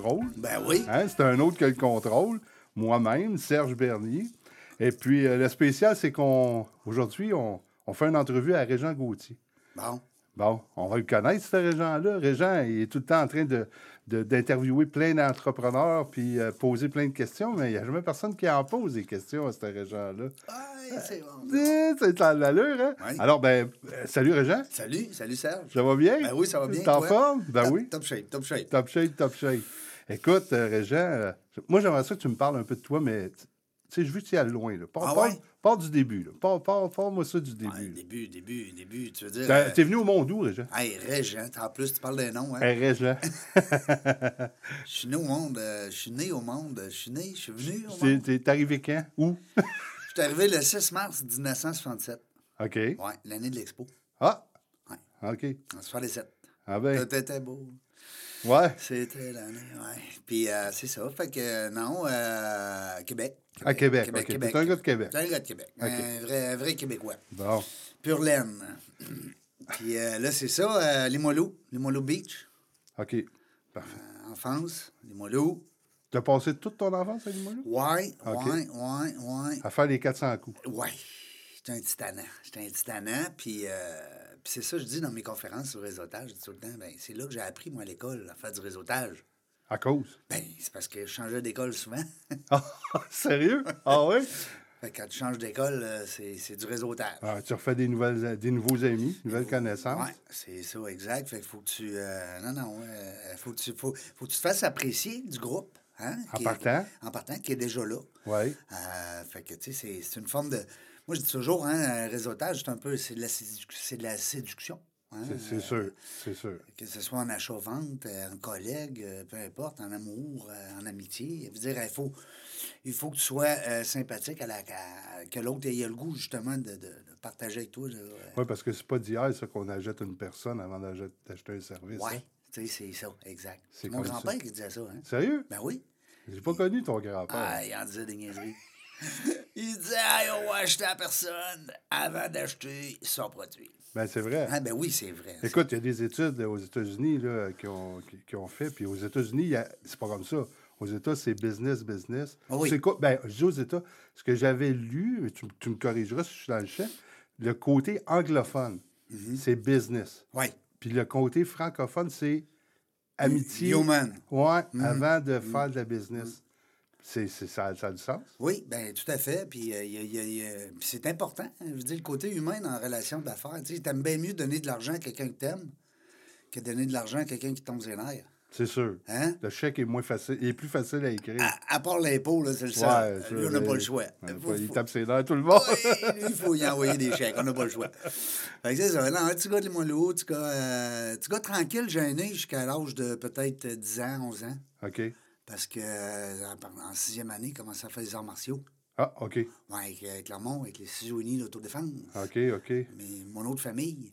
contrôle. Ben oui. Hein, C'est un autre qui a le contrôle. Moi-même, Serge Bernier. Et puis, euh, le spécial, c'est qu'on aujourd'hui, on, on fait une entrevue à Régent Gauthier. Bon. Bon, on va le connaître, ce Régent-là. Régent, il est tout le temps en train de, de- d'interviewer plein d'entrepreneurs puis euh, poser plein de questions, mais il n'y a jamais personne qui en pose des questions à ce Régent-là. Ouais, c'est bon. C'est l'allure, hein? Oui. Alors, ben, euh, salut Régent. Salut, salut Serge. Ça va bien? Ben oui, ça va bien, T'es en forme? Ben oui. Top shape, top shape. Top shape, top shape. Écoute, euh, Régent, euh, moi, j'aimerais ça que tu me parles un peu de toi, mais tu sais, je veux que tu y ailles loin. Là. Pars, Ah pars- ouais? pars du début. Là. Pars, pars, pars-moi ça du début. Ouais, là. début, début, début. Tu veux dire. Euh, T'es venu au monde où, Régent? Hey, Régent, en plus, tu parles des noms, hein? Hey, Régent. Je suis né au monde, je suis né au monde, je suis né, je suis venu au monde. t'es arrivé quand? Où? Je suis arrivé le 6 mars 1967. OK. Ouais, l'année de l'expo. Ah! Ouais. OK. En 67. Ah ben, C'était beau. Ouais. C'était l'année, ouais. Puis euh, c'est ça. Fait que non, euh, Québec. À Québec, Québec, ok. Québec. T'es un gars de Québec. T'es un gars de Québec. Un, vrai, un vrai Québécois. Bon. Pure laine. Puis euh, là, c'est ça, euh, Limoilou, Limoilou Beach, OK. Parfait. euh, enfance, Limoilou. T'as passé toute ton enfance à Limoilou? Ouais, Ok. ouais, ouais, ouais. À faire les 400 coups. Ouais. J'étais un titanant. J'étais un titanant. Puis, euh, puis c'est ça, que je dis dans mes conférences sur le réseautage. Je dis tout le temps, ben, c'est là que j'ai appris, moi, à l'école, à faire du réseautage. À cause? Ben, c'est parce que je changeais d'école souvent. Ah, sérieux? Ah ouais? fait que quand tu changes d'école, euh, c'est c'est du réseautage. Ah, tu refais des, nouvelles, des nouveaux amis, nouvelles connaissances. Oui, c'est ça, exact. Fait qu'il faut que tu. euh, non, non, euh, faut, que tu, faut, faut que tu te fasses apprécier du groupe. Hein, En est- partant? en partant, qui est déjà là. Oui. Euh, fait que, tu sais, c'est- c'est une forme de. Moi, je dis toujours, hein, un réseautage, c'est un peu. C'est de, la de la séduction. hein. C'est sûr. C'est sûr. Que ce soit en achat-vente, euh, en collègue, euh, peu importe, en amour, euh, en amitié. Je veux dire, il faut, il faut que tu sois euh, sympathique, à la, à- que l'autre ait le goût, justement, de, de- de partager avec toi. euh, Oui, parce que c'est pas d'hier, ça, qu'on achète une personne avant d'acheter un service. Ouais, hein? tu sais, c'est ça, exact. C'est Mon grand-père qui disait ça, hein? Sérieux? Ben oui. J'ai pas connu ton grand-père. Ah, il en disait des niaiseries. il disait, hey, on va acheter à personne avant d'acheter son produit. Ben, c'est vrai. Ah, ben oui, c'est vrai. Écoute, il y a des études aux États-Unis là, qui, ont, qui, qui ont fait. Puis aux États-Unis, c'est pas comme ça. Aux États, c'est business, business. Ah oui. C'est quoi? Ben, je dis aux États, ce que j'avais lu, tu, tu me corrigeras si je suis dans le champ, le côté anglophone, Mm-hmm. c'est business. Oui. Puis le côté francophone, c'est amitié. Human. Ouais, avant de faire de la business. C'est, c'est- ça, ça a du sens? Oui, ben tout à fait. Puis euh, puis c'est important. Je veux dire, le côté humain en relation d'affaires. Tu sais, t'aimes bien mieux donner de l'argent à quelqu'un que t'aimes que donner de l'argent à quelqu'un qui tombe ses nerfs. C'est sûr. Hein? Le chèque est moins facile, il est plus facile à écrire. À, à part l'impôt, là, c'est le seul. Ouais, Lui, on n'a pas le choix. Faut- il faut- tape ses nerfs tout le monde. Oui, lui, il faut y envoyer des chèques. On n'a pas le choix. Fait que c'est ça. Non, un petit gars de Limoilou, petit gars, euh, petit gars tranquille, gêné jusqu'à l'âge de peut-être 10 ans, 11 ans. OK. Parce que euh, en sixième année, il commençait à faire des arts martiaux. Ah, OK. Ouais, avec, euh, Clermont, avec les ciseaux unis d'autodéfense. OK, OK. Mais mon autre famille.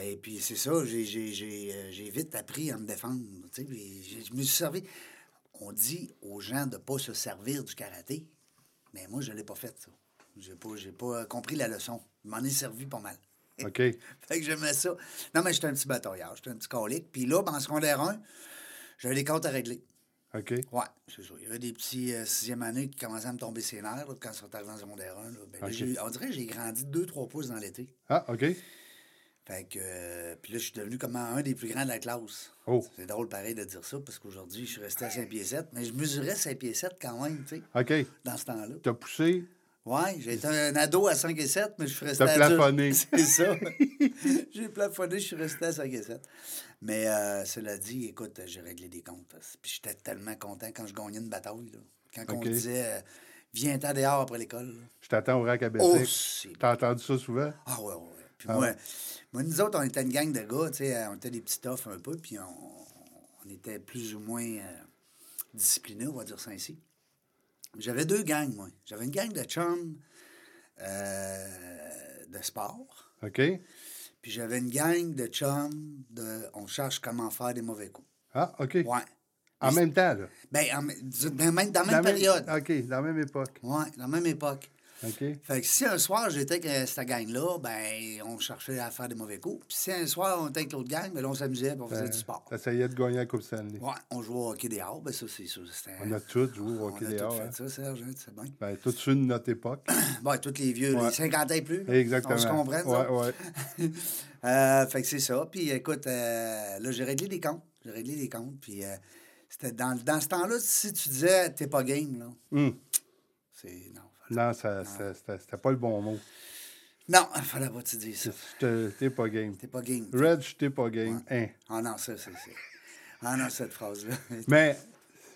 Et puis c'est ça, j'ai, euh, vite appris à me défendre. tu sais, puis je me suis servi. On dit aux gens de ne pas se servir du karaté, mais moi, je ne l'ai pas fait, ça. J'ai pas, j'ai pas compris la leçon. Je m'en ai servi pas mal. OK. Fait que j'aimais ça. Non, mais j'étais un petit batailleur, j'étais un petit colique. Puis là, ben, en secondaire 1, j'avais des comptes à régler. OK. Ouais, c'est ça. Il y avait des petits euh, sixième année qui commençaient à me tomber ses nerfs là, quand ils sont arrivés en secondaire 1. Là. Ben, là, on dirait que j'ai grandi 2-3 pouces dans l'été. Ah, OK. Fait que, euh, puis là, je suis devenu comme un des plus grands de la classe. Oh. C'est drôle pareil de dire ça, parce qu'aujourd'hui, je suis resté à 5 pieds 7, mais je mesurais 5 pieds 7 quand même, tu sais, OK. dans ce temps-là. T'as poussé. Ouais, j'ai été un ado à 5 et 7, mais je suis resté T'as adulte. plafonné. C'est ça. j'ai plafonné, je suis resté à 5 et 7. Mais euh, cela dit, écoute, j'ai réglé des comptes. Puis j'étais tellement content quand je gagnais une bataille. Là. Quand on disait, euh, viens-t'en dehors après l'école. Je t'attends au rack à Oh, T'as entendu ça souvent? Ah ouais, ouais. Puis Ah moi, moi, nous autres, on était une gang de gars, tu sais, euh, on était des petits toughs un peu, puis on, on était plus ou moins euh, disciplinés, on va dire ça ainsi. J'avais deux gangs, moi. J'avais une gang de chums euh, de sport, OK. puis j'avais une gang de chums de on cherche comment faire des mauvais coups. Ah, OK. Ouais. En même temps, là. Ben, en même- dans la même, dans la même période. OK, dans la même époque. Ouais, dans la même époque. OK. Fait que si un soir j'étais avec euh, cette gang-là, ben on cherchait à faire des mauvais coups. Puis si un soir on était avec l'autre gang, ben là, on s'amusait puis on faisait du sport. T'essayais de gagner la Coupe Stanley. Ouais, on jouait au hockey dehors, ben ça, c'est ça. On a tous joué au on hockey a dehors. tout hein. fait ça, Serge, hein, c'est bien. Ben, tous ceux de notre époque. Bon, tous les vieux, Ouais. les 50 ans et plus. Exactement. On se comprend? Ouais, ouais. Euh, fait que c'est ça. Puis écoute, euh, là, j'ai réglé des comptes. J'ai réglé des comptes. Puis euh, c'était dans, dans ce temps-là, si tu disais t'es pas game, là, Hum. c'est. Non, Non, ça, ça- c'était pas le bon mot. non, fallait pas te dire ça. T'es pas game. T'es pas game. Red, j'étais pas game. Hein. Ah non, ça, c'est. c'est- Ah non, cette phrase-là. Mais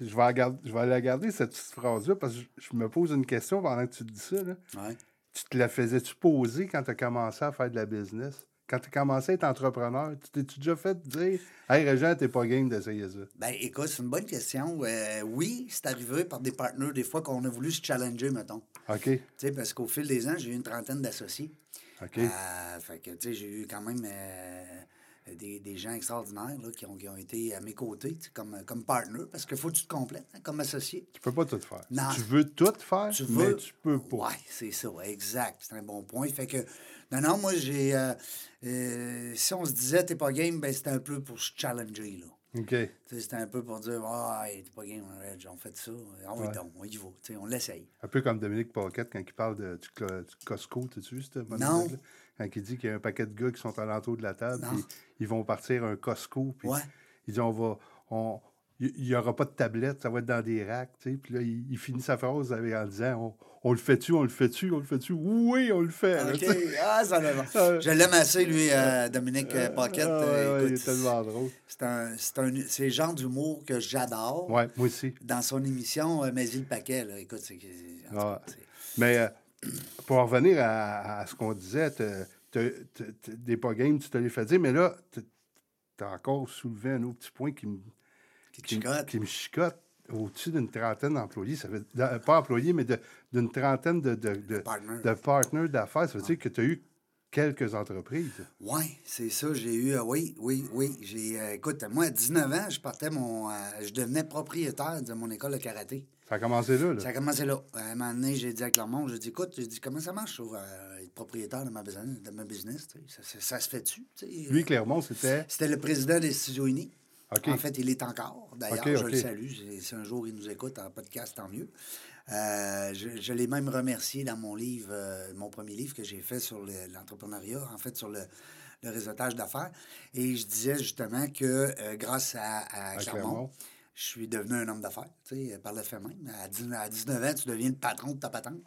je vais, la garder- je vais la garder, cette petite phrase-là, parce que je, je me pose une question pendant que tu te dis ça. là. Ouais. Tu te la faisais-tu poser quand tu as commencé à faire de la business? Quand tu as commencé à être entrepreneur, tu t'es-tu déjà fait dire Hey, Régent, t'es pas game d'essayer ça? Ben, écoute, c'est une bonne question. Euh, oui, c'est arrivé par des partenaires, des fois, qu'on a voulu se challenger, mettons. OK. Tu sais, parce qu'au fil des ans, j'ai eu une trentaine d'associés. OK. Euh, fait que, tu sais, j'ai eu quand même euh, des, des gens extraordinaires là, qui, ont, qui ont été à mes côtés, comme, comme partner, parce qu'il faut que tu te complètes hein, comme associé. Tu peux pas tout faire. Non. Tu veux tout faire, Tu mais veux. tu peux pas. Oui, c'est ça, exact. C'est un bon point. Fait que, non, non, moi, j'ai. euh, si on se disait, t'es pas game, ben, c'était un peu pour se challenger, là. OK. Tu sais, C'était un peu pour dire, ah, hey, t'es pas game, Reg, on fait ça. Ah oui, Ouais. donc, on y va. Tu sais, on l'essaye. Un peu comme Dominique Paquette quand il parle de, du, Costco, t'as-tu vu cette bonne Non. Quand il dit qu'il y a un paquet de gars qui sont alentour de la table, puis ils vont partir un Costco, puis Ouais. il dit on va. On, il n'y aura pas de tablette, ça va être dans des racks, tu sais. Puis là, il, il finit sa phrase avec- en disant on, le fait-tu, on le fait-tu, on le fait-tu? Oui, on le fait. là, OK. Ah, ça va. Je l'aime assez, lui, euh, Dominique euh, Paquette. Ah, Euh, il est tellement drôle. c'est un, le genre d'humour que j'adore. Ouais, moi aussi. Dans son émission, euh, Mais il paquet, là. Écoute, c'est. Ouais. Mais pour en revenir à, à ce qu'on disait, des pas game, tu te les fait dire, mais là, tu as encore soulevé un autre petit point qui me, Qui qui me chicote. Au-dessus d'une trentaine d'employés, ça veut de- pas employés, mais d'une trentaine de, de, de, Partners. de d'affaires. Ça veut dire que tu as eu quelques entreprises. Oui, c'est ça. J'ai eu. euh, oui, oui, oui. J'ai. euh, écoute, moi, à 19 ans, je partais mon. euh, je devenais propriétaire de mon école de karaté. Ça a commencé là. là. Ça a commencé là. À un moment donné, j'ai dit à Clermont, j'ai dit, écoute, j'ai dit, comment ça marche, sur, être propriétaire de ma business, de ma business ça, ça- ça se fait-tu? Lui, Clermont, c'était. C'était le président des Studios Unis. En fait, il est encore. D'ailleurs, je le salue. Si un jour il nous écoute en podcast, tant mieux. Euh, je je l'ai même remercié dans mon livre, euh, mon premier livre que j'ai fait sur le- l'entrepreneuriat, en fait, sur le, le réseautage d'affaires. Et je disais justement que euh, grâce à, à Clermont, Clermont. Je suis devenu un homme d'affaires, tu sais, par le fait même. À, 19 à 19 ans, tu deviens le patron de ta patente.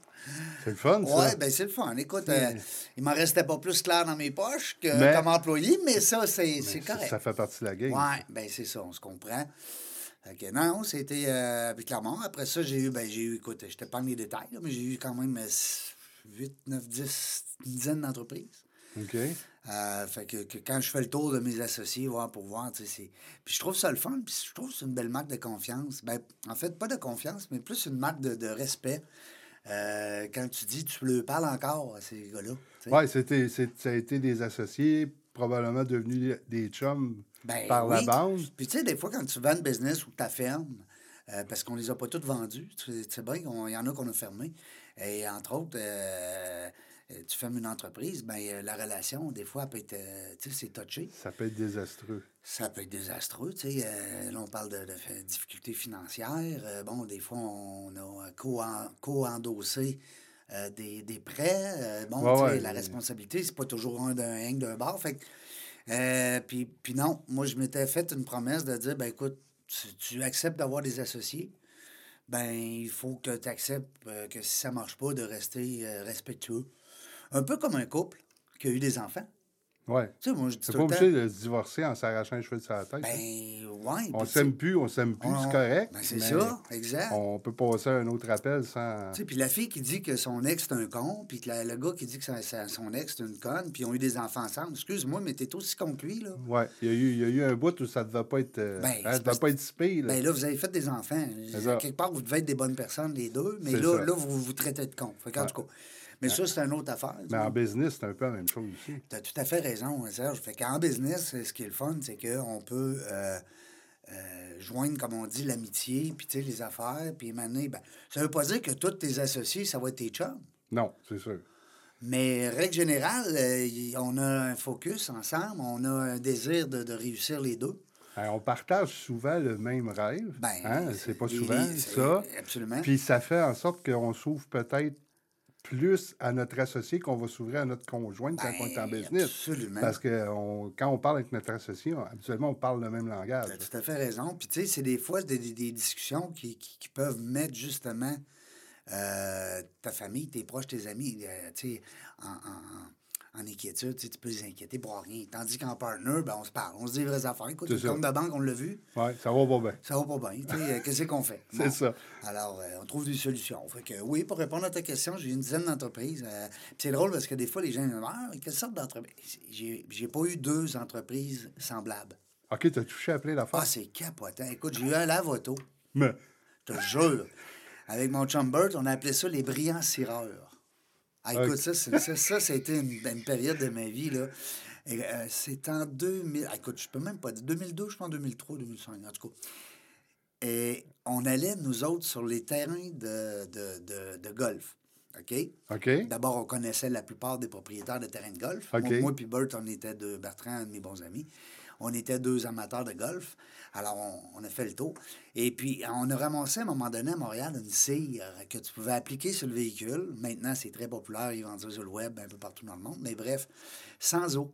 C'est le fun, ça. Ouais, ben c'est le fun. Écoute, euh, il m'en restait pas plus clair dans mes poches que Mais- comme employé, mais ça, c'est correct. ça fait partie de la game. Ouais, ben c'est ça, on se comprend. Fait que non, c'était euh, Clermont. Après ça, j'ai eu, ben j'ai eu, écoute, je te parle les détails, là, mais j'ai eu quand même 8, 9, 10, une dizaine d'entreprises. OK. Euh, fait que, que quand je fais le tour de mes associés, voir pour voir, tu sais. Puis je trouve ça le fun, puis je trouve que c'est une belle marque de confiance. Ben, en fait, pas de confiance, mais plus une marque de, de respect. Euh, quand tu dis, tu leur parles encore à ces gars-là. Oui, c'était, ça a été des associés, probablement devenus des chums Ben par la bande. Puis tu sais, des fois, quand tu vends une business ou ta ferme, euh, parce qu'on les a pas toutes vendues, tu sais bien qu'il y en a qu'on a fermées. Et entre autres, euh, tu fermes une entreprise, ben euh, la relation, des fois, peut être, euh, tu sais, c'est touché. Ça peut être désastreux. Ça peut être désastreux, tu sais. euh, là, on parle de, difficultés financières. euh, bon, des fois, on a co-en- co-endossé euh, des, des prêts. euh, bon, Ouais, tu sais, ouais. la responsabilité, c'est pas toujours un d'un d'un bar. Fait euh, puis, puis non, moi, je m'étais fait une promesse de dire, ben écoute, tu, tu acceptes d'avoir des associés, ben il faut que tu acceptes euh, que si ça marche pas, de rester euh, respectueux. Un peu comme un couple qui a eu des enfants. Oui. Tu sais, moi, je dis C'est tout pas le temps, obligé de se divorcer en s'arrachant les cheveux de sa tête. ben, hein. ouais. on s'aime plus, on s'aime plus, on- c'est correct. ben, c'est ça, exact. On peut passer à un autre appel sans. Tu sais, puis la fille qui dit que son ex c'est un con, puis la- le gars qui dit que son ex c'est une conne, puis ils ont eu des enfants ensemble. Excuse-moi, mais t'es aussi con que lui, là. Ouais, il y, a eu, il y a eu un bout où ça ne devait pas être. euh, Ben, hein, devait pas être si pire, là. Ben là, vous avez fait des enfants. Quelque part, vous devez être des bonnes personnes, les deux, mais là, ça. là, vous vous traitez de con. Fait qu'en tout cas. Mais ça, c'est une autre affaire. Mais en business, c'est un peu la même chose aussi. Tu as tout à fait raison, hein, Serge. Fait qu'en business, ce qui est le fun, c'est qu'on peut euh, euh, joindre, comme on dit, l'amitié, puis tu sais, les affaires, puis maintenant, ben, ça veut pas dire que tous tes associés, ça va être tes chums. Non, c'est sûr. Mais règle générale, euh, on a un focus ensemble, on a un désir de, de réussir les deux. Euh, on partage souvent le même rêve. Ben, hein? C'est pas souvent ça. Absolument. Puis ça fait en sorte qu'on s'ouvre peut-être plus à notre associé qu'on va s'ouvrir à notre conjointe quand on est en Ben, business. absolument. Parce que on- quand on parle avec notre associé, on- habituellement, on parle le même langage. Tu as tout à fait raison. Puis, tu sais, c'est des fois des, des- des discussions qui, qui- qui peuvent mettre justement euh, ta famille, tes proches, tes amis, euh, tu sais, en, en- en inquiétude. Tu peux les inquiéter pour rien. Tandis qu'en partner, ben, on se parle. On se dit les vraies affaires. Écoute, le compte de banque, on l'a vu. Oui, ça va pas bien. Ça va pas bien. Euh, qu'est-ce qu'on fait? C'est ça. Alors, euh, on trouve des solutions. Fait que, oui, pour répondre à ta question, j'ai une dizaine d'entreprises. Euh, c'est drôle parce que des fois, les gens me disent Ah, quelle sorte d'entreprise? J'ai pas eu deux entreprises semblables. OK, tu as touché à plein d'affaires. Ah, c'est capotant. Écoute, j'ai eu un lave-auto. Mais, Je te jure. Avec mon chum Bert, on a appelé ça les brillants cireurs. Ah, écoute, ça, ça, ça, ça a été une, une période de ma vie, là. Euh, c'est en 2000... ah, écoute, je peux même pas dire... 2002, je pense 2003, 2005, en tout cas. Et on allait, nous autres, sur les terrains de, de, de, de golf. OK? OK. D'abord, on connaissait la plupart des propriétaires de terrains de golf. Moi, moi puis Bert, on était deux, Bertrand, un de mes bons amis. On était deux amateurs de golf. Alors, on, on a fait le tour. Et puis, on a ramassé à un moment donné à Montréal une cire que tu pouvais appliquer sur le véhicule. Maintenant, c'est très populaire. Ils vendent ça sur le web un peu partout dans le monde. Mais bref, sans eau.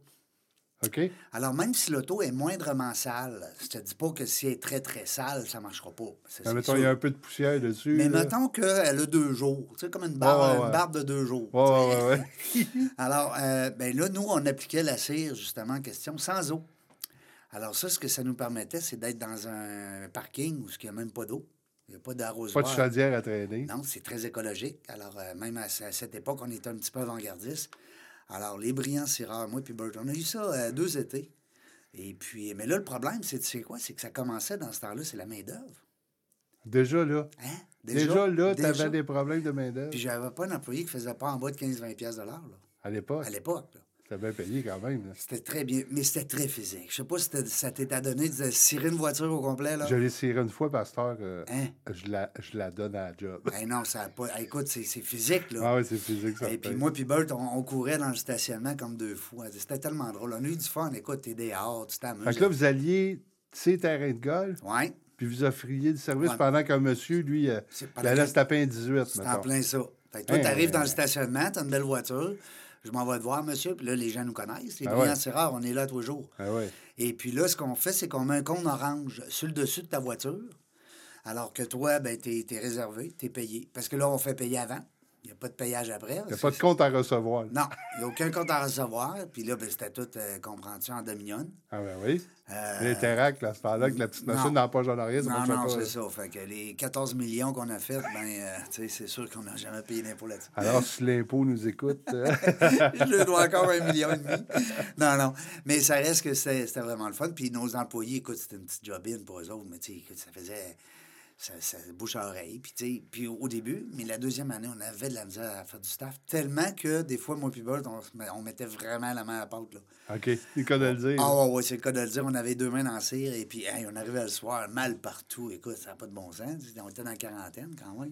OK. Alors, même si l'auto est moindrement sale, je te dis pas que si elle est très, très sale, ça marchera pas. Ça, c'est mettons, il y a un peu de poussière dessus. Mais là. mettons qu'elle a deux jours. Tu sais, comme une barbe, ouais, une barbe de deux jours. Ouais, ouais. Alors, euh, ben là, nous, on appliquait la cire, justement, en question, sans eau. Alors, ça, ce que ça nous permettait, c'est d'être dans un parking où il n'y a même pas d'eau. Il n'y a pas Pas d'arrosoir. de chaudière à traîner. Non, c'est très écologique. Alors, euh, même à, ce- à cette époque, on était un petit peu avant-gardiste. Alors, les brillants cireurs, moi puis Bert, on a eu ça euh, deux étés. Et puis, mais là, le problème, c'est, quoi? C'est que ça commençait dans ce temps-là, c'est la main-d'œuvre. Déjà là. Hein? Déjà, là, tu déjà? avais des problèmes de main-d'œuvre. Puis, j'avais pas un employé qui faisait pas en bas de 15-20$ piastres de l'heure, là, À l'époque. à l'époque. là. C'était bien payé quand même. là. C'était très bien, mais c'était très physique. Je sais pas si ça t'était donné de cirer une voiture au complet, là. Je l'ai ciré une fois, pasteur. euh, Hein? je, la, je la donne à la job. Ben non, ça a pas... Écoute, c'est c'est physique, là. Ah oui, c'est physique, ça. Et puis moi puis Bert, on, on courait dans le stationnement comme deux fous. C'était tellement drôle. On a eu du fun. Écoute, t'es dehors, tu t'amuses. Fait que là, vous alliez, ces terrains de golf, Ouais, puis vous offriez du service Ouais. pendant qu'un monsieur, lui, euh, il allait se taper un 18, c'est en plein ça. Fait que toi, Hein, t'arrives dans hein, le stationnement, t'as une belle voiture. Je m'en vais te voir, monsieur. Puis là, les gens nous connaissent. Les Ah brillants ouais. c'est rare, on est là tous les jours. Ah ouais. Et puis là, ce qu'on fait, c'est qu'on met un cône orange sur le dessus de ta voiture. Alors que toi, ben, t'es es réservé, t'es payé. Parce que là, on fait payer avant. Il n'y a pas de payage après. Il n'y a pas de compte à recevoir. Non, il n'y a aucun compte à recevoir. Puis là, ben, c'était tout, euh, comprends-tu, en demi-onne. Ah ben oui. Euh, L'Interact, là, ce temps-là, que la petite machine dans la poche en arrière, ça Non, non, c'est là. ça. Fait que les 14 millions qu'on a fait, ben, euh, tu sais, c'est sûr qu'on n'a jamais payé d'impôt là-dessus. Alors, si l'impôt nous écoute, euh, je lui dois encore un million et demi. Non, non. Mais ça reste que c'était vraiment le fun. Puis nos employés, écoute, c'était une petite job-in pour eux autres. Mais tu sais, écoute, ça faisait. Ça, ça bouche à oreille. Puis, puis au début, mais la deuxième année, on avait de la misère à faire du staff. Tellement que des fois, moi et Bert, on, on mettait vraiment la main à la pâte. Là. OK, c'est le cas de le dire. Ah ouais, ouais, c'est le cas de le dire. On avait deux mains dans la cire et puis hey, on arrivait le soir, mal partout. Écoute, ça n'a pas de bon sens. On était dans la quarantaine quand même.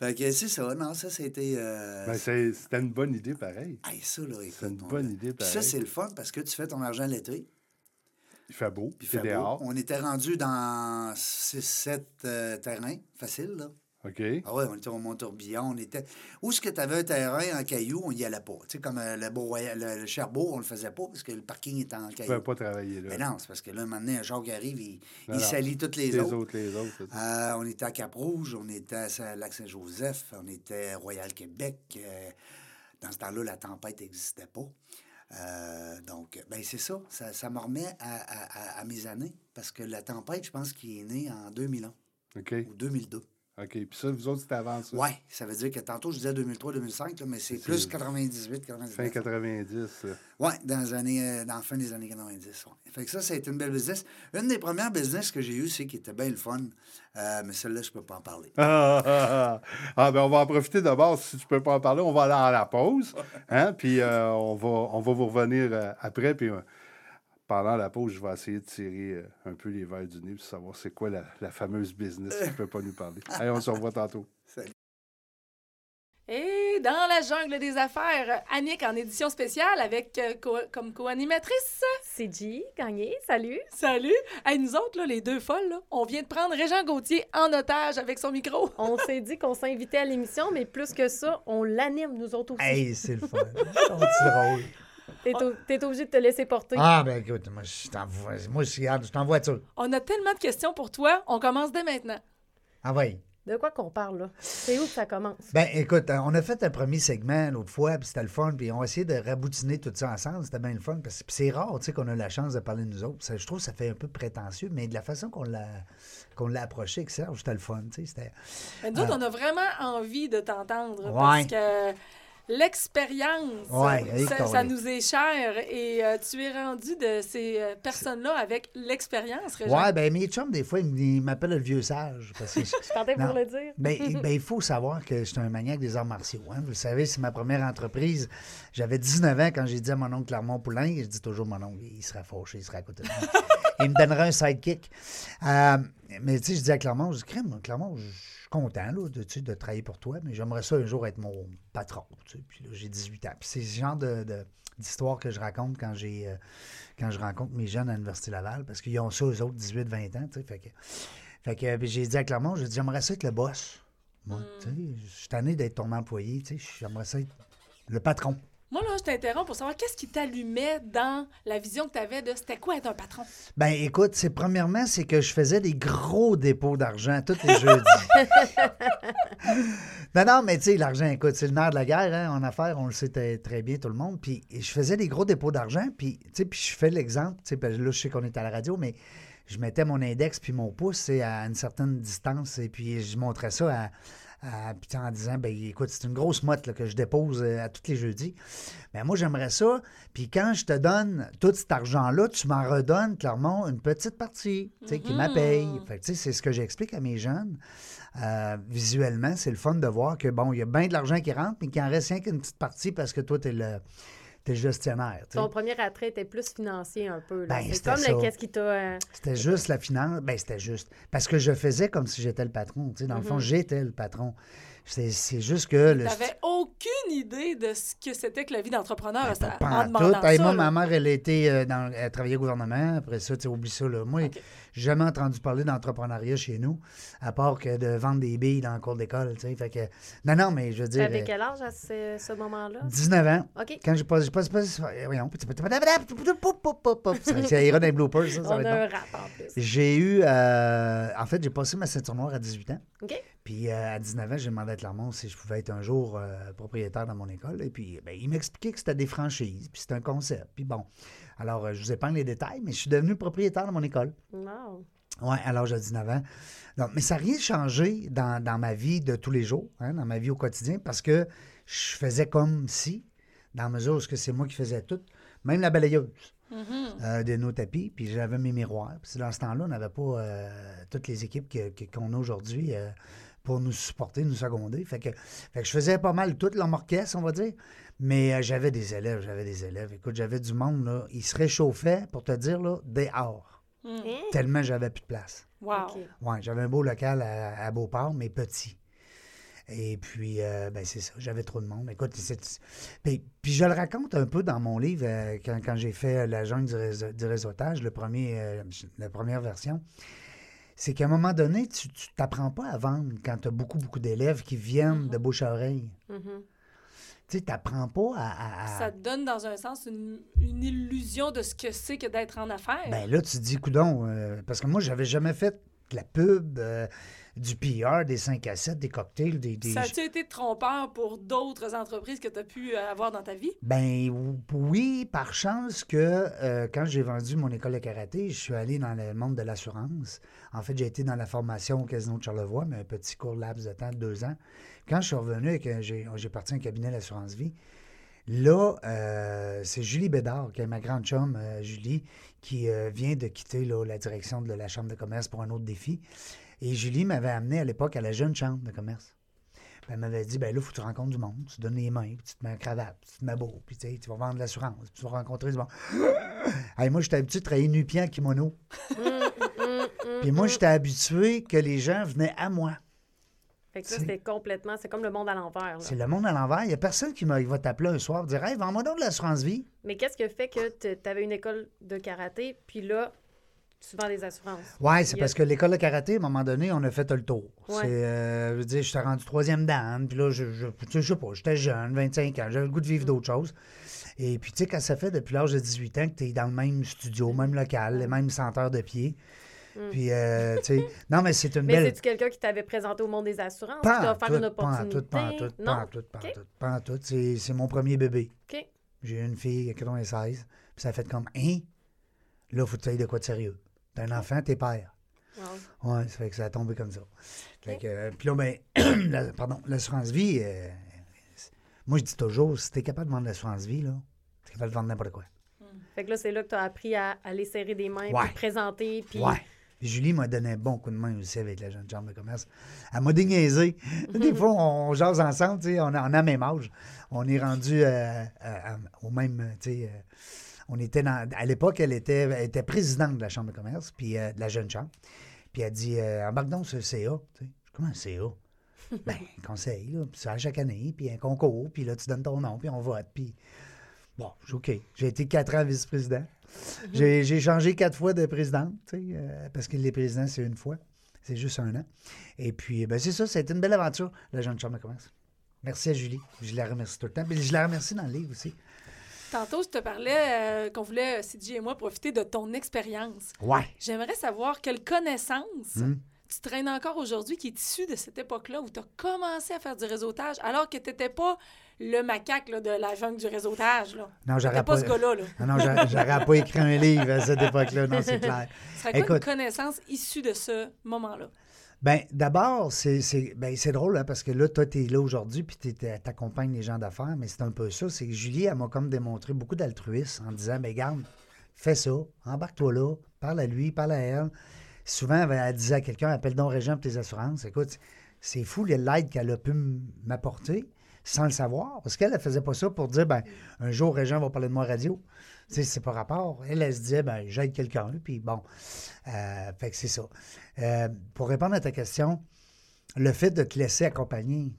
Fait que c'est ça. Non, ça, c'était... euh, Ben, c'était une bonne idée, pareil. hey, ça, là, écoute, C'est une bonne idée, Puis ça, pareil. c'est le fun parce que tu fais ton argent l'été. Il fait beau, Puis c'est fait beau. dehors. On était rendu dans 6-7 terrains faciles, là. OK. Ah ouais, on était au Mont-Tourbillon, on était... Où est-ce que tu avais un terrain en cailloux, on n'y allait pas. Tu sais, comme euh, le, Beau-Royal- le, le Cherbourg, on le faisait pas parce que le parking était en Tu ne pas travailler là. Mais non, c'est parce que là, un moment donné, un jour qui arrive, il, Non, il salit toutes les, les autres. autres, les autres. Euh, on était à Cap-Rouge, on était à Saint- Lac-Saint-Joseph, on était à Royal-Québec. euh, dans ce temps-là, la tempête n'existait pas. Euh, donc, ben c'est ça. Ça, ça me remet à, à- à- à mes années. Parce que la tempête, je pense qu'il est né en 2001 OK. ou 2002. OK. Puis ça, vous autres, c'était avant ça? Oui, ça veut dire que tantôt, je disais 2003-2005, là, mais c'est plus 98-99. Fin 90. là. Oui, dans, les années, euh, dans la fin des années 90. ouais. Fait que ça, ça a été une belle business. Une des premières business que j'ai eues, c'est qui était bien le fun. Euh, mais celle-là, je peux pas en parler. Ah, ah, ah. Ah, ben on va en profiter d'abord. Si tu peux pas en parler, on va aller à la pause. Hein? Puis euh, on, va, on va vous revenir après. Puis euh, pendant la pause, je vais essayer de tirer euh, un peu les verres du nez pour savoir c'est quoi la, la fameuse business qui ne peut pas nous parler. Allez, on se revoit tantôt. Salut. Et dans la jungle des affaires. Annick en édition spéciale avec euh, co- comme co-animatrice. C'est G, gagné, salut. Salut! Hey, nous autres, là, les deux folles, là, on vient de prendre Régent Gauthier en otage avec son micro. On s'est dit qu'on s'invitait à l'émission, mais plus que ça, on l'anime, nous autres aussi. Hey, c'est le fun. c'est drôle. T'es au- T'es obligé de te laisser porter. Ah, ben écoute, moi, je suis en, vo- moi, je suis regarde, je suis en voiture. On a tellement de questions pour toi, on commence dès maintenant. Ah, oui. De quoi qu'on parle, là? C'est où que ça commence? Ben, écoute, euh, on a fait un premier segment l'autre fois, puis c'était le fun, puis on a essayé de raboutiner tout ça ensemble. C'était bien le fun, parce que puis c'est rare, tu sais, qu'on a la chance de parler de nous autres. Ça, je trouve que ça fait un peu prétentieux, mais de la façon qu'on l'a qu'on l'a approché avec Serge, c'était le fun, tu sais. C'était... Mais nous autres, on a vraiment envie de t'entendre Ouais. parce que l'expérience, Ouais, ça, ça nous est cher et euh, tu es rendu de ces euh, personnes-là avec l'expérience. Ouais, ben mes chums, des fois, ils m'appellent le vieux sage, parce que... Je partais Non. pour le dire. Ben, ben, il faut savoir que je suis un maniaque des arts martiaux. hein. Vous le savez, c'est ma première entreprise. J'avais 19 ans quand j'ai dit à mon oncle Clermont Poulain, je dis toujours mon oncle, il sera fâché, il sera à côté de moi. il me donnera un sidekick. Euh, mais tu sais, je dis à Clermont, je dis, crème, Clermont, je suis content là, de, tu sais, de travailler pour toi, mais j'aimerais ça un jour être mon patron. tu sais. Puis là, j'ai 18 ans. Puis c'est ce genre de, de- d'histoire que je raconte quand j'ai euh, quand je rencontre mes jeunes à l'Université Laval, parce qu'ils ont ça, eux autres, 18-20 ans. tu sais. Fait que, fait que j'ai dit à Clermont, j'ai dit, j'aimerais ça être le boss. Moi, tu sais, je suis tanné d'être ton employé, tu sais, j'aimerais ça être le patron. Moi, là, je t'interromps pour savoir qu'est-ce qui t'allumait dans la vision que tu avais de c'était quoi être un patron? Ben écoute, c'est premièrement, c'est que je faisais des gros dépôts d'argent tous les jeudis. non, non, mais tu sais, l'argent, écoute, c'est le nerf de la guerre hein, en affaires, on le sait très, bien tout le monde. Puis je faisais des gros dépôts d'argent, puis tu sais, puis je fais l'exemple, tu sais, là, je sais qu'on est à la radio, mais je mettais mon index puis mon pouce à une certaine distance, et puis je montrais ça à. À- puis en disant, ben écoute, c'est une grosse motte là, que je dépose euh, à tous les jeudis. Mais moi, j'aimerais ça. Puis quand je te donne tout cet argent-là, tu m'en redonnes clairement une petite partie, tu sais, qui m'appelle. Fait que, tu sais, c'est ce que j'explique à mes jeunes. Euh, visuellement, c'est le fun de voir que, bon, il y a bien de l'argent qui rentre, mais qu'il en reste rien qu'une petite partie parce que toi, tu es le, t'es le gestionnaire. tu sais. Ton premier attrait était plus financier un peu. là. Ben, c'est c'était comme ça. le qu'est-ce qui t'a. euh, C'était juste la finance. Ben, c'était juste. Parce que je faisais comme si j'étais le patron. tu sais. Dans le fond, j'étais le patron. C'est, c'est juste que le. T'avais aucune idée de ce que c'était que la vie d'entrepreneur Ben, en demandant tout. Hey, moi, là. ma mère, elle était euh, dans, elle travaillait au gouvernement. Après ça, tu sais, oublie ça. Là. Moi, j'ai jamais entendu parler d'entrepreneuriat chez nous, à part que de vendre des billes dans le cours d'école. tu sais. Fait que, non, non, mais je veux dire. T'avais euh, quel âge à ce, ce moment-là? 19 ans. OK. Quand j'ai passé. j'ai passé- passé- voyons. Ça, ira dans les bloopers, ça. ça On va être a bon. un rap en plus. J'ai eu. euh, en fait, j'ai passé ma ceinture noire à 18 ans. OK. Puis euh, à 19 ans, j'ai demandé à Clermont si je pouvais être un jour euh, propriétaire dans mon école. Et puis, ben, il m'expliquait que c'était des franchises, puis c'était un concept. Puis bon, alors euh, je vous épargne les détails, mais je suis devenu propriétaire dans mon école. Wow. Oui, à l'âge de 19 ans. Donc, mais ça n'a rien changé dans, dans ma vie de tous les jours, hein, dans ma vie au quotidien, parce que je faisais comme si, dans la mesure où c'est moi qui faisais tout, même la balayeuse euh, de nos tapis, puis j'avais mes miroirs. Puis dans ce temps-là, on n'avait pas euh, toutes les équipes qu'on a aujourd'hui euh, pour nous supporter, nous seconder. Fait que, fait que je faisais pas mal tout l'orchestre, on va dire. Mais euh, j'avais des élèves, j'avais des élèves. Écoute, j'avais du monde, là. Ils se réchauffaient, pour te dire, là, dehors. Hmm. Hein? Tellement j'avais plus de place. Wow. Oui, j'avais un beau local à, à Beauport, mais petit. Et puis, euh, ben c'est ça, j'avais trop de monde. Écoute, c'est- puis, puis je le raconte un peu dans mon livre, euh, quand, quand j'ai fait La jungle du, réseau- du réseautage, le premier, euh, la première version. C'est qu'à un moment donné, tu ne t'apprends pas à vendre quand tu as beaucoup, beaucoup d'élèves qui viennent de bouche à oreille. Mhm. Tu sais, tu n'apprends pas à... à- à- Ça te donne, dans un sens, une, une illusion de ce que c'est que d'être en affaires. Ben là, tu te dis, coudon, euh, parce que moi, j'avais jamais fait de la pub, euh, du PR, des 5 à 7, des cocktails, des... des- ça a-tu été trompeur pour d'autres entreprises que tu as pu euh, avoir dans ta vie? Ben oui, par chance que euh, quand j'ai vendu mon école de karaté, je suis allé dans le monde de l'assurance. En fait, j'ai été dans la formation au Casino de Charlevoix, mais un petit court laps de temps de deux ans. Quand je suis revenu et que j'ai j'ai parti un cabinet d'assurance vie, là, euh, c'est Julie Bédard, qui est ma grande chum, euh, Julie, qui euh, vient de quitter là, la direction de la Chambre de commerce pour un autre défi. Et Julie m'avait amené à l'époque à la jeune Chambre de commerce. Elle m'avait dit, ben là, il faut que tu rencontres du monde, tu te donnes les mains, puis tu te mets en cravate, puis tu te mets beau, puis tu sais, tu vas vendre de l'assurance, puis tu vas rencontrer du monde. Hey, moi, j'étais habitué de travailler nu-pied en kimono. Mm, Puis moi, j'étais habitué que les gens venaient à moi. Fait que ça, C'est- c'était complètement, c'est comme le monde à l'envers. C'est le monde à l'envers. Il n'y a personne qui m'a- va t'appeler un soir et dire Hey, vends-moi donc de l'assurance vie. Mais qu'est-ce qui fait que tu avais une école de karaté, puis là, vends des assurances? Ouais, c'est Il parce que l'école de karaté, à un moment donné, on a fait le tour. Ouais. C'est, euh, je veux dire, j'étais rendu troisième dan, puis là, je, je, je sais pas, j'étais jeune, 25 ans, j'avais le goût de Mm. vivre d'autres choses. Et puis, tu sais, quand ça fait depuis l'âge de 18 ans que tu es dans le même studio, même local, les mêmes senteurs de pied. Puis, euh, tu sais, non, mais c'est une Mm. Mais belle. c'est-tu quelqu'un qui t'avait présenté au monde des assurances? qui Pas t'a offert tout, une opportunité? tout, pas en tout, pas tout, pas tout, pas tout. C'est, c'est mon premier bébé. OK. J'ai eu une fille à 96, puis ça a fait comme, hein? Là, faut que tu ailles de quoi de sérieux. T'as un enfant, t'es père. Wow. Ouais, ça fait que ça a tombé comme ça. Fait que, euh, puis là, ben, la- pardon, l'assurance vie, euh, moi, je dis toujours, si t'es capable de vendre l'assurance vie, là, t'es capable de vendre n'importe quoi. Fait que là, c'est là que tu as appris à aller serrer des mains, puis présenter, puis... Ouais. Julie m'a donné un bon coup de main aussi avec la jeune chambre de commerce. Elle m'a déniaisé. Des fois, on jase ensemble, on a, on a même âge. On est rendu euh, au même, euh, on était dans, à l'époque, elle était, elle était présidente de la chambre de commerce, puis euh, de la jeune chambre. Puis elle dit, euh, embarque donc sur le CA. Tu sais. Comment un CA? ben, conseil, là, puis ça à chaque année, puis un concours, puis là, tu donnes ton nom, puis on vote, puis... Bon, OK. J'ai été quatre ans vice-président. J'ai j'ai changé quatre fois de présidente, tu sais, euh, parce que les présidents, c'est une fois. C'est juste un an. Et puis, ben, c'est ça, ça a été une belle aventure, la jeune chambre de commerce. Merci à Julie. Je la remercie tout le temps. Puis je la remercie dans le livre aussi. Tantôt, je te parlais euh, qu'on voulait, CJ et moi, profiter de ton expérience. Ouais. J'aimerais savoir quelle connaissance Hmm. tu traînes encore aujourd'hui qui est issue de cette époque-là où tu as commencé à faire du réseautage alors que tu n'étais pas le macaque là, de la jungle du réseautage. Là. Non, j'aurais pas pas. ce gars-là. Là. Ah non, j'a- j'aurais pas écrit un livre à cette époque-là, non, c'est clair. Ce serait quoi une connaissance issue de ce moment-là? Ben, d'abord, c'est ben, drôle, hein, parce que là, toi, tu es là aujourd'hui, puis tu accompagnes les gens d'affaires, mais c'est un peu ça. C'est que Julie, elle m'a comme démontré beaucoup d'altruisme en disant, ben, garde, fais ça, embarque-toi là, parle à lui, parle à elle. Souvent, elle, disait à quelqu'un, appelle donc Régent pour tes assurances. Écoute, c'est fou l'aide qu'elle a pu m'apporter sans le savoir, parce qu'elle ne faisait pas ça pour dire, ben, un jour, Régent va parler de moi radio. C'est pas rapport. Elle, elle se disait, ben, j'aide quelqu'un, puis bon. Euh, fait que c'est ça. Euh, pour répondre à ta question, le fait de te laisser accompagner,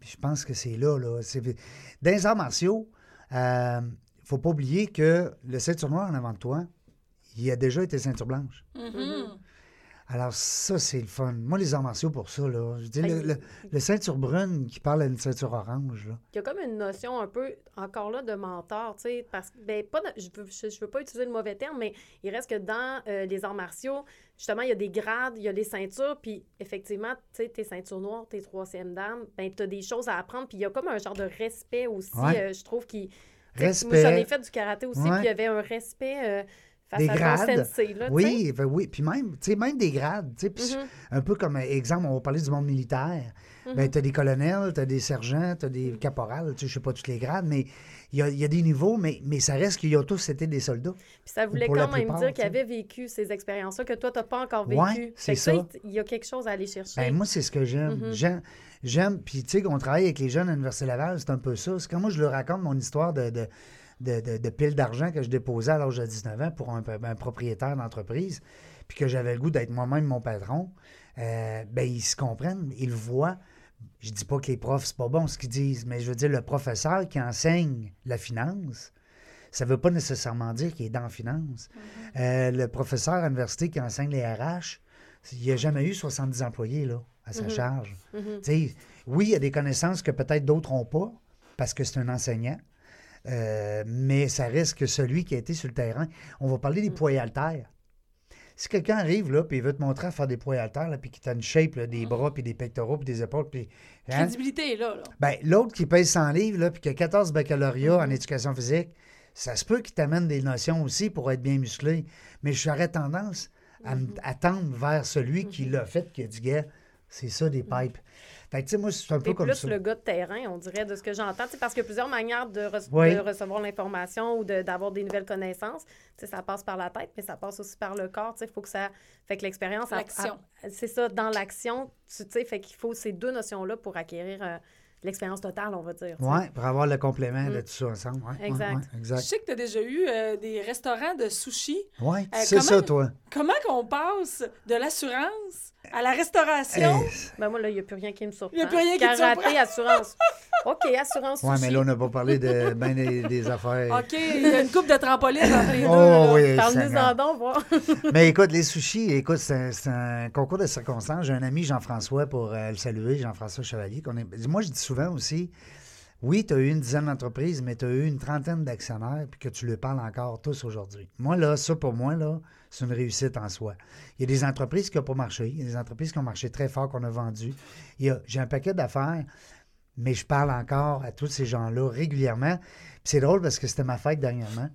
je pense que c'est là, là. Dans les arts martiaux, il faut pas oublier que le ceinture noire en avant de toi, il a déjà été ceinture blanche. Mhm. Alors ça, c'est le fun. Moi, les arts martiaux, pour ça, là, je dis, le, Hey. le- le ceinture brune qui parle à une ceinture orange, là. Il y a comme une notion un peu, encore là, de mentor, tu sais, parce que, ben, pas, de- je veux, je, je veux pas utiliser le mauvais terme, mais il reste que dans euh, les arts martiaux, justement, il y a des grades, il y a les ceintures, puis effectivement, tu sais, tes ceintures noires, tes troisième dames, ben, tu as des choses à apprendre, puis il y a comme un genre de respect aussi, Ouais. euh, je trouve, qui... Respect. Moi, j'en ai fait du karaté aussi, puis il y avait un respect euh, face Des à grades. sensei, là. Oui, ben oui. Puis même, tu sais, même des grades. puis Mhm. Un peu comme exemple, on va parler du monde militaire. Mhm. Ben, tu as des colonels, tu as des sergents, tu as des caporales, je sais pas tous les grades, mais il y a, il y a des niveaux, mais, mais ça reste qu'ils ont tous été des soldats. Puis ça voulait quand même plupart, dire tu qu'il sais. avait vécu ces expériences-là que toi, tu n'as pas encore vécu. Ouais, c'est ça. Il y a quelque chose à aller chercher. Ben, moi, c'est ce que j'aime. J'aime- J'aime, puis tu sais, qu'on travaille avec les jeunes à l'Université Laval, c'est un peu ça. C'est quand moi, je leur raconte mon histoire de, de, de, de- de pile d'argent que je déposais à l'âge de 19 ans pour un, un propriétaire d'entreprise, puis que j'avais le goût d'être moi-même mon patron, euh, ben, ils se comprennent, ils le voient. Je dis pas que les profs, c'est pas bon ce qu'ils disent, mais je veux dire, le professeur qui enseigne la finance, ça veut pas nécessairement dire qu'il est dans la finance. Euh, le professeur à l'université qui enseigne les RH, il n'a jamais eu 70 employés là, à sa Mhm. charge. Sais, oui, il y a des connaissances que peut-être d'autres n'ont pas, parce que c'est un enseignant, euh, mais ça reste que celui qui a été sur le terrain. On va parler des poids et haltères. Si quelqu'un arrive là, puis il veut te montrer à faire des poids et haltères, puis qu'il t'a une shape, là, des bras, puis des pectoraux, puis des épaules, puis... hein, Crédibilité là. là. ben, l'autre qui pèse 100 livres, là, puis qui a 14 baccalauréats en éducation physique, ça se peut qu'il t'amène des notions aussi pour être bien musclé. Mais j'aurais tendance à à tendre vers celui qui l'a fait, qui a dit, gars, c'est ça des pipes. Fait que, tu sais, moi, c'est un peu comme plus ça. le gars de terrain, on dirait, de ce que j'entends. Tu sais, Parce qu'il y a plusieurs manières de, re- Oui. de recevoir l'information ou de- d'avoir des nouvelles connaissances. Tu sais, ça passe par la tête, mais ça passe aussi par le corps. Il faut que ça. Fait que l'expérience. L'action. C'est ça, dans l'action. Tu sais, fait qu'il faut ces deux notions-là pour acquérir euh, l'expérience totale, on va dire. Oui, pour avoir le complément de Mm. tout ça ensemble. Ouais, Exact. ouais, Je exact. sais que tu as déjà eu euh, des restaurants de sushi. Ouais, Euh, c'est ça, toi. Comment qu'on passe de l'assurance à la restauration. Ben moi, là, il n'y a plus rien qui me surprend. Il y a plus rien qui Karaté, surprend. assurance. OK, assurance ouais, sushi. mais là, on n'a pas parlé de ben des, des affaires. OK, il y a une coupe de trampoline entre les deux. Oh, oui, Parle-nous-en donc, voir. Mais écoute, les sushis, écoute, c'est un, concours de circonstances. J'ai un ami, Jean-François, pour euh, le saluer, Jean-François Chevalier. qu'on est... Moi, je dis souvent aussi, oui, tu as eu une dizaine d'entreprises, mais tu as eu une trentaine d'actionnaires, puis que tu leur parles encore tous aujourd'hui. Moi, là, ça, pour moi, là, c'est une réussite en soi. Il y a des entreprises qui n'ont pas marché, il y a des entreprises qui ont marché très fort, qu'on a vendues. J'ai un paquet d'affaires, mais je parle encore à tous ces gens-là régulièrement. Puis c'est drôle parce que c'était ma fête dernièrement.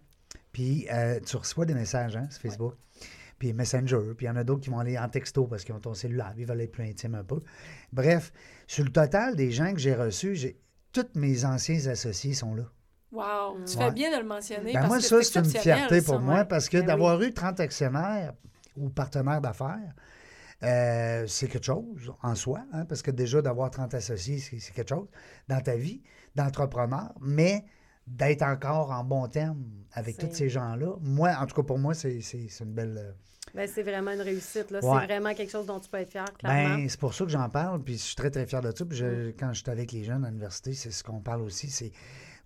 Puis euh, tu reçois des messages hein, sur Facebook puis Messenger, puis il y en a d'autres qui vont aller en texto parce qu'ils ont ton cellulaire, ils veulent être plus intimes un peu. Bref, sur le total des gens que j'ai reçus, tous mes anciens associés sont là. Wow, tu Ouais. fais bien de le mentionner. Ben parce moi, que ça, c'est une fierté pour ça, moi ouais. parce que Ben d'avoir eu 30 actionnaires ou partenaires d'affaires, euh, c'est quelque chose en soi, hein, parce que déjà d'avoir 30 associés, c'est quelque chose dans ta vie d'entrepreneur, mais d'être encore en bon terme avec tous ces gens-là, moi, en tout cas pour moi, c'est une belle... euh, Ben, c'est vraiment une réussite. Là. Ouais. C'est vraiment quelque chose dont tu peux être fier, clairement. Ben, c'est pour ça que j'en parle, puis je suis très, très fier de ça. Puis je- quand j'étais avec les jeunes à l'université, c'est ce qu'on parle aussi, c'est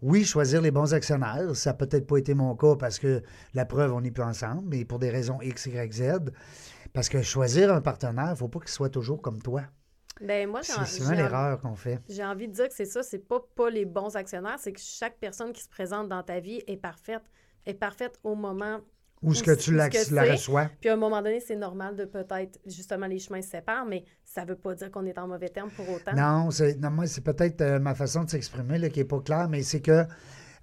oui, choisir les bons actionnaires. Ça n'a peut-être pas été mon cas parce que la preuve, on n'est plus ensemble, mais pour des raisons X, Y, Z. Parce que choisir un partenaire, il ne faut pas qu'il soit toujours comme toi. Ben, moi, j'ai C'est souvent envie- l'erreur qu'on fait. J'ai envie de dire que c'est ça, c'est pas, pas les bons actionnaires, c'est que chaque personne qui se présente dans ta vie est parfaite. Est parfaite au moment. Ou ce que tu la, que la reçois. Puis à un moment donné, c'est normal de peut-être, justement, les chemins se séparent, mais ça veut pas dire qu'on est en mauvais terme pour autant. Non, c'est, moi, c'est peut-être euh, ma façon de s'exprimer qui n'est pas claire, mais c'est que,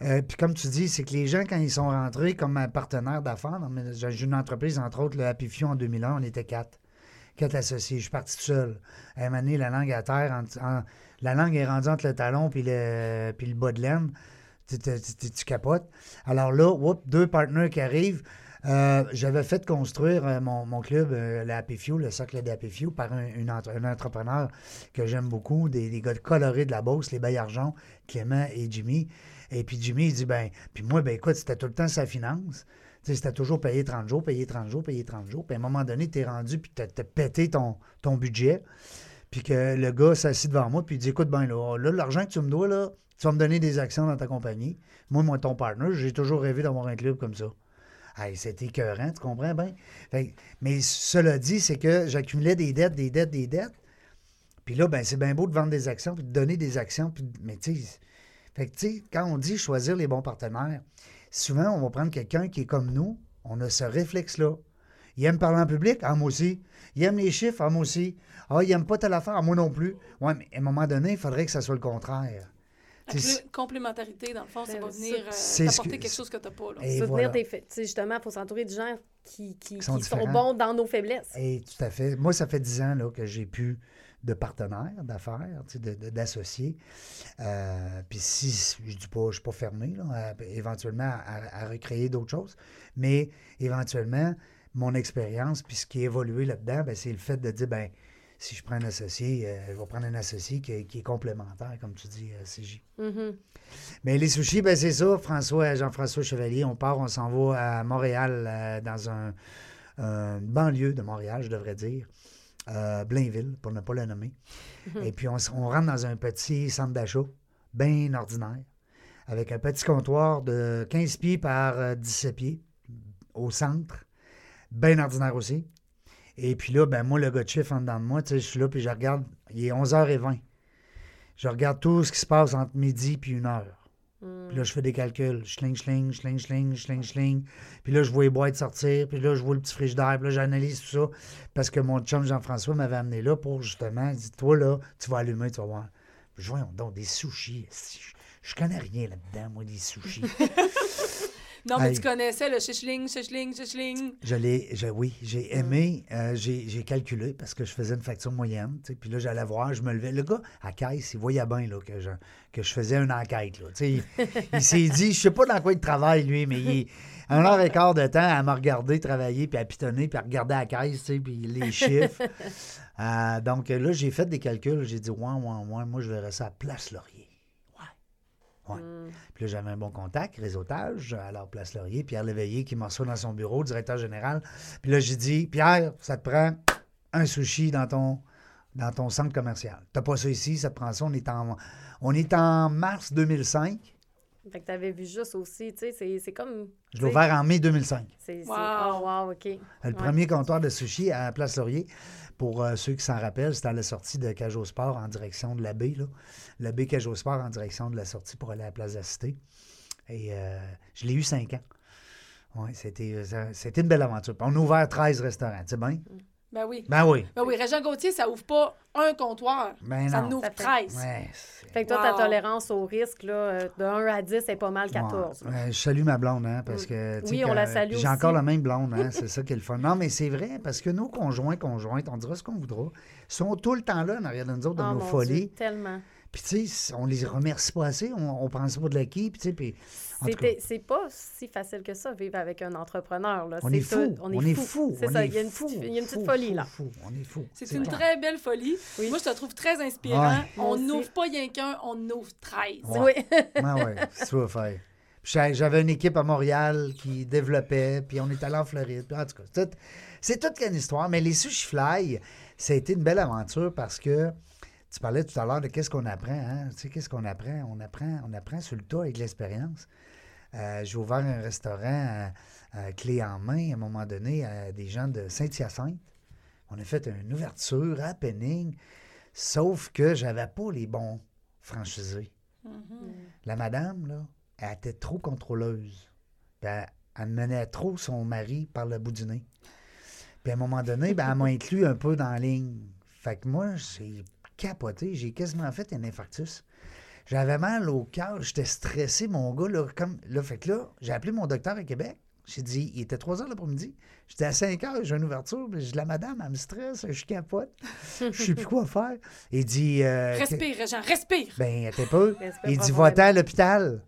euh, puis comme tu dis, c'est que les gens, quand ils sont rentrés comme un partenaire d'affaires, j'ai une entreprise, entre autres, le Happy Few en 2001, on était quatre. Quatre associés. Je suis parti tout seul. À un la langue à terre, la langue est rendue entre le talon puis le, puis le bas de laine. Tu, capotes. Alors là, deux partenaires qui arrivent. Euh, J'avais fait construire euh, mon, club, euh, Few, le socle de Happy Few, par un, entrepreneur que j'aime beaucoup, des, gars colorés de la Beauce, les Bayargent, Clément et Jimmy. Et puis Jimmy, il dit, ben, puis moi, ben écoute, c'était tout le temps sa finance. C'était toujours payé 30 jours, payé 30 jours, payé 30 jours. Puis à un moment donné, tu es rendu, puis tu as, pété ton, budget. Puis que le gars s'assit devant moi, puis il dit Écoute, ben là, là l'argent que tu me dois, là, tu vas me donner des actions dans ta compagnie. Moi, moi, ton partner, j'ai toujours rêvé d'avoir un club comme ça. Hey, c'était écœurant, tu comprends bien? Fait mais cela dit, c'est que j'accumulais des dettes, des dettes, des dettes. Puis là, ben, c'est bien beau de vendre des actions, puis de donner des actions. Puis, mais tu sais, quand on dit choisir les bons partenaires, souvent, on va prendre quelqu'un qui est comme nous. On a ce réflexe-là. Il aime parler en public? Ah, moi aussi. Il aime les chiffres? Ah, moi aussi. Ah, il aime pas telle affaire? Ah, moi non plus. Ouais, mais à un moment donné, il faudrait que ça soit le contraire. La C'est- complémentarité, dans le fond, ça Ben, va ça- venir euh, c'est que- quelque chose que tu n'as pas. Soutenir voilà. tes fa- tu sais, justement, il faut s'entourer de gens qui, qui, sont qui sont bons dans nos faiblesses. Et tout à fait. Moi, ça fait dix ans là, que j'ai plus de partenaires d'affaires, tu sais, de- de- d'associés. Euh, Puis si, je dis pas, je suis pas fermé, là, à- éventuellement, à, à recréer d'autres choses. Mais éventuellement, mon expérience, puis ce qui a évolué là-dedans, ben, c'est le fait de dire, ben si je prends un associé, euh, je vais prendre un associé qui, qui est complémentaire, comme tu dis, euh, CJ. Mhm. Mais les sushis, ben c'est ça. François, Jean-François Chevalier, on part, on s'en va à Montréal, euh, dans un, une banlieue de Montréal, je devrais dire. Euh, Blainville, pour ne pas le nommer. Et puis, on, on rentre dans un petit centre d'achat, bien ordinaire, avec un petit comptoir de 15 pieds par euh, 17 pieds, au centre, bien ordinaire aussi. Et puis là, ben moi, le gars de chiffre en dedans de moi, je suis là, puis je regarde, il est 11h20. Je regarde tout ce qui se passe entre midi puis une heure. Mm. Puis là, je fais des calculs. Schling, schling, schling, schling, schling, schling. Puis là, je vois les boîtes sortir. Puis là, je vois le petit frigidaire. Puis là, j'analyse tout ça. Parce que mon chum Jean-François m'avait amené là pour justement, il dit Toi, là, tu vas allumer, tu vas voir. Puis je vois, donc, des sushis. Je, je connais rien là-dedans, moi, des sushis. Non, mais tu connaissais le chichling, chichling, chichling. Je l'ai, je- oui, j'ai aimé, euh, j'ai j'ai calculé parce que je faisais une facture moyenne, tu sais, puis là, j'allais voir, je me levais. Le gars, à caisse, il voyait bien là, que, je, que je faisais une enquête. Là, tu sais. il il s'est dit, je sais pas dans quoi il travaille, lui, mais il est un heure et quart de temps à me regarder travailler, puis à pitonner, puis à regarder à caisse, tu sais, puis les chiffres. Euh, donc là, j'ai fait des calculs, j'ai dit, ouais, ouais, ouais, moi, je verrais ça à Place Laurier. Ouais. Ouais. Puis là, j'avais un bon contact, réseautage, alors Place Laurier, Pierre Léveillé qui m'en reçoit dans son bureau, directeur général. Puis là, j'ai dit, Pierre, ça te prend un sushi dans ton, dans ton centre commercial. Tu n'as pas ça ici, ça te prend ça. On est en, on est en mars 2005. Fait que t'avais vu juste aussi, tu sais, c'est- c'est comme... Je l'ai ouvert en mai 2005. C'est... Wow. Oh, wow, OK. Le premier comptoir de sushi à Place Laurier, pour euh, ceux qui s'en rappellent, c'était à la sortie de Cage au Sport en direction de la baie. Là. La baie Cage au Sport en direction de la sortie pour aller à la Place de la Cité. Et euh, je l'ai eu cinq ans. Oui, c'était, euh, c'était une belle aventure. Puis On a ouvert 13 restaurants, tu sais bien? Ben oui. Ben oui. Ben oui, Régent Gauthier, ça ouvre pas un comptoir. Ben ça non. en ouvre Ça fait- 13. Ouais, Fait que toi, ta tolérance au risque, là, euh, de 1 à 10, c'est pas mal 14. Ouais. Ouais, je salue ma blonde, hein, parce que... tu sais, Oui, on quand- la salue J'ai encore la même blonde, hein, c'est ça qui est le fun. Non, mais c'est vrai, parce que nos conjoints, conjointes, on dira ce qu'on voudra, sont tout le temps là en arrière de nous autres, dans Oh, nos mon folies. Dieu, tellement. Puis, tu sais, on les remercie pas assez, on, on prend ça pour de l'acquis, puis, tu sais, puis... en tout cas, C'était- C'est pas si facile que ça, vivre avec un entrepreneur. Là. on C'est est fou, tout- on est fou, C'est ça, il y a une fou, petite, a une petite fou, folie, fou, là. fou, on est fou. C'est une clair. très belle folie. Oui. Moi, je te trouve très inspirant. Ouais. On n'ouvre pas rien qu'un, on ouvre 13. Ouais. Oui. Ah ouais, ça faire. J'avais une équipe à Montréal qui développait, puis on est allé en Floride. Puis en tout cas, c'est tout- c'est toute une histoire. Mais les sushi fly, ça a été une belle aventure parce que tu parlais tout à l'heure de qu'est-ce qu'on apprend. Hein? Tu sais, qu'est-ce qu'on apprend? On apprend, on apprend sur le tas avec l'expérience. Euh, J'ai ouvert un restaurant euh, euh, clé en main à un moment donné à des gens de Saint-Hyacinthe. On a fait une ouverture à Penning, sauf que j'avais pas les bons franchisés. La madame, là, elle était trop contrôleuse. Puis elle, elle menait trop son mari par le bout du nez. Puis à un moment donné, ben, elle m'a inclus un peu dans la ligne. Fait que moi, j'ai capoté. J'ai quasiment fait un infarctus. J'avais mal au cœur. J'étais stressé, mon gars. Là, comme, là, fait que là, j'ai appelé mon docteur à Québec. J'ai dit, il était 3 heures l'après-midi. J'étais à 5 heures, j'ai une ouverture. J'ai dit, la madame, elle me stresse, je capote. Je sais plus quoi faire. Il dit, euh, Respire, Régent, respire. ben, t'es peu. Respire Il dit, va-t'en à l'hôpital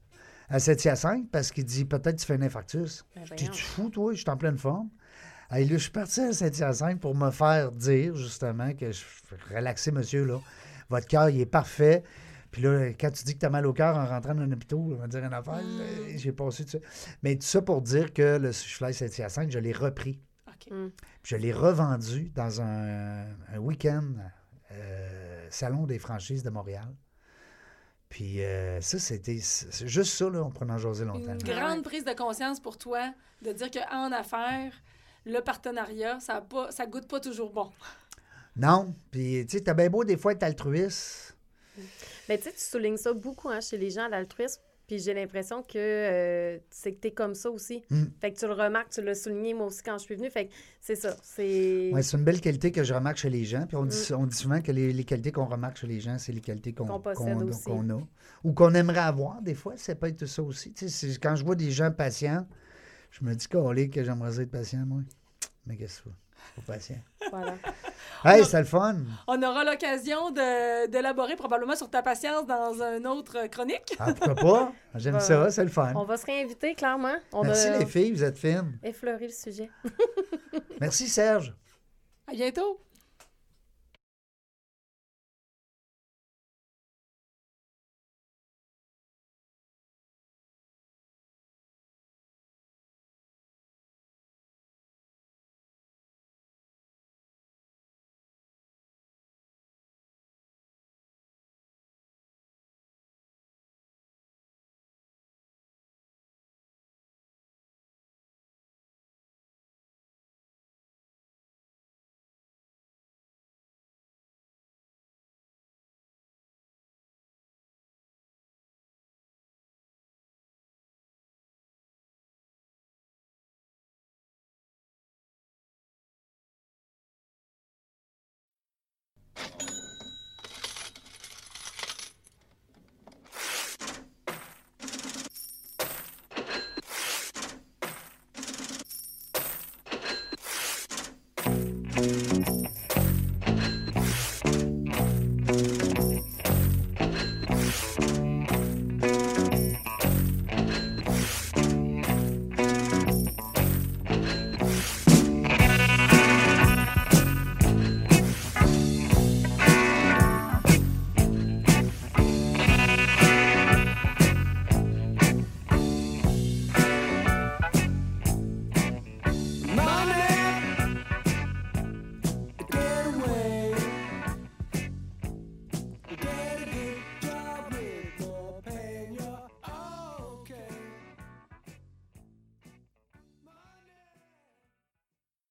à Saint-Hyacinthe parce qu'il dit, peut-être tu fais un infarctus. Ben, Je dis, tu fou, toi? Je suis en pleine forme. Là, je suis parti à Saint-Hyacinthe pour me faire dire, justement, que je relaxer, monsieur, là. Votre cœur, il est parfait. Puis là, quand tu dis que tu as mal au cœur en rentrant dans un hôpital, on va dire une affaire, euh, j'ai passé tout ça. Mais tout ça pour dire que le Sushi Saint-Hyacinthe, je l'ai repris. OK. Mm. Puis je l'ai revendu dans un, un week-end euh, Salon des franchises de Montréal. Puis euh, ça, c'était juste ça, là, on prenait en jaser longtemps. Une là. grande prise de conscience pour toi de dire qu'en affaires, le partenariat, ça, a pas, ça goûte pas toujours bon. Non, puis tu sais, t'as bien beau des fois être altruiste. Mais tu sais, tu soulignes ça beaucoup hein, chez les gens, l'altruisme. Puis j'ai l'impression que euh, c'est que t'es comme ça aussi. Mm. Fait que tu le remarques, tu l'as souligné moi aussi quand je suis venue. Fait que c'est ça. C'est. Ouais, c'est une belle qualité que je remarque chez les gens. Puis on dit, on dit souvent que les, les qualités qu'on remarque chez les gens, c'est les qualités qu'on qu'on a. Ou qu'on aimerait avoir, des fois. Ça peut être ça aussi. Tu sais, c'est- quand je vois des gens patients, je me dis, collé que j'aimerais être patient, moi. Mais qu'est-ce que c'est? Pas patient. Voilà. Hey, c'est le fun! On aura l'occasion d'élaborer probablement sur ta patience dans une autre chronique. Ah, pourquoi pas? J'aime Va- ça, c'est le fun. On va se réinviter, clairement. On Merci a les filles, vous êtes fines. effleuré le sujet. Merci Serge. À bientôt. you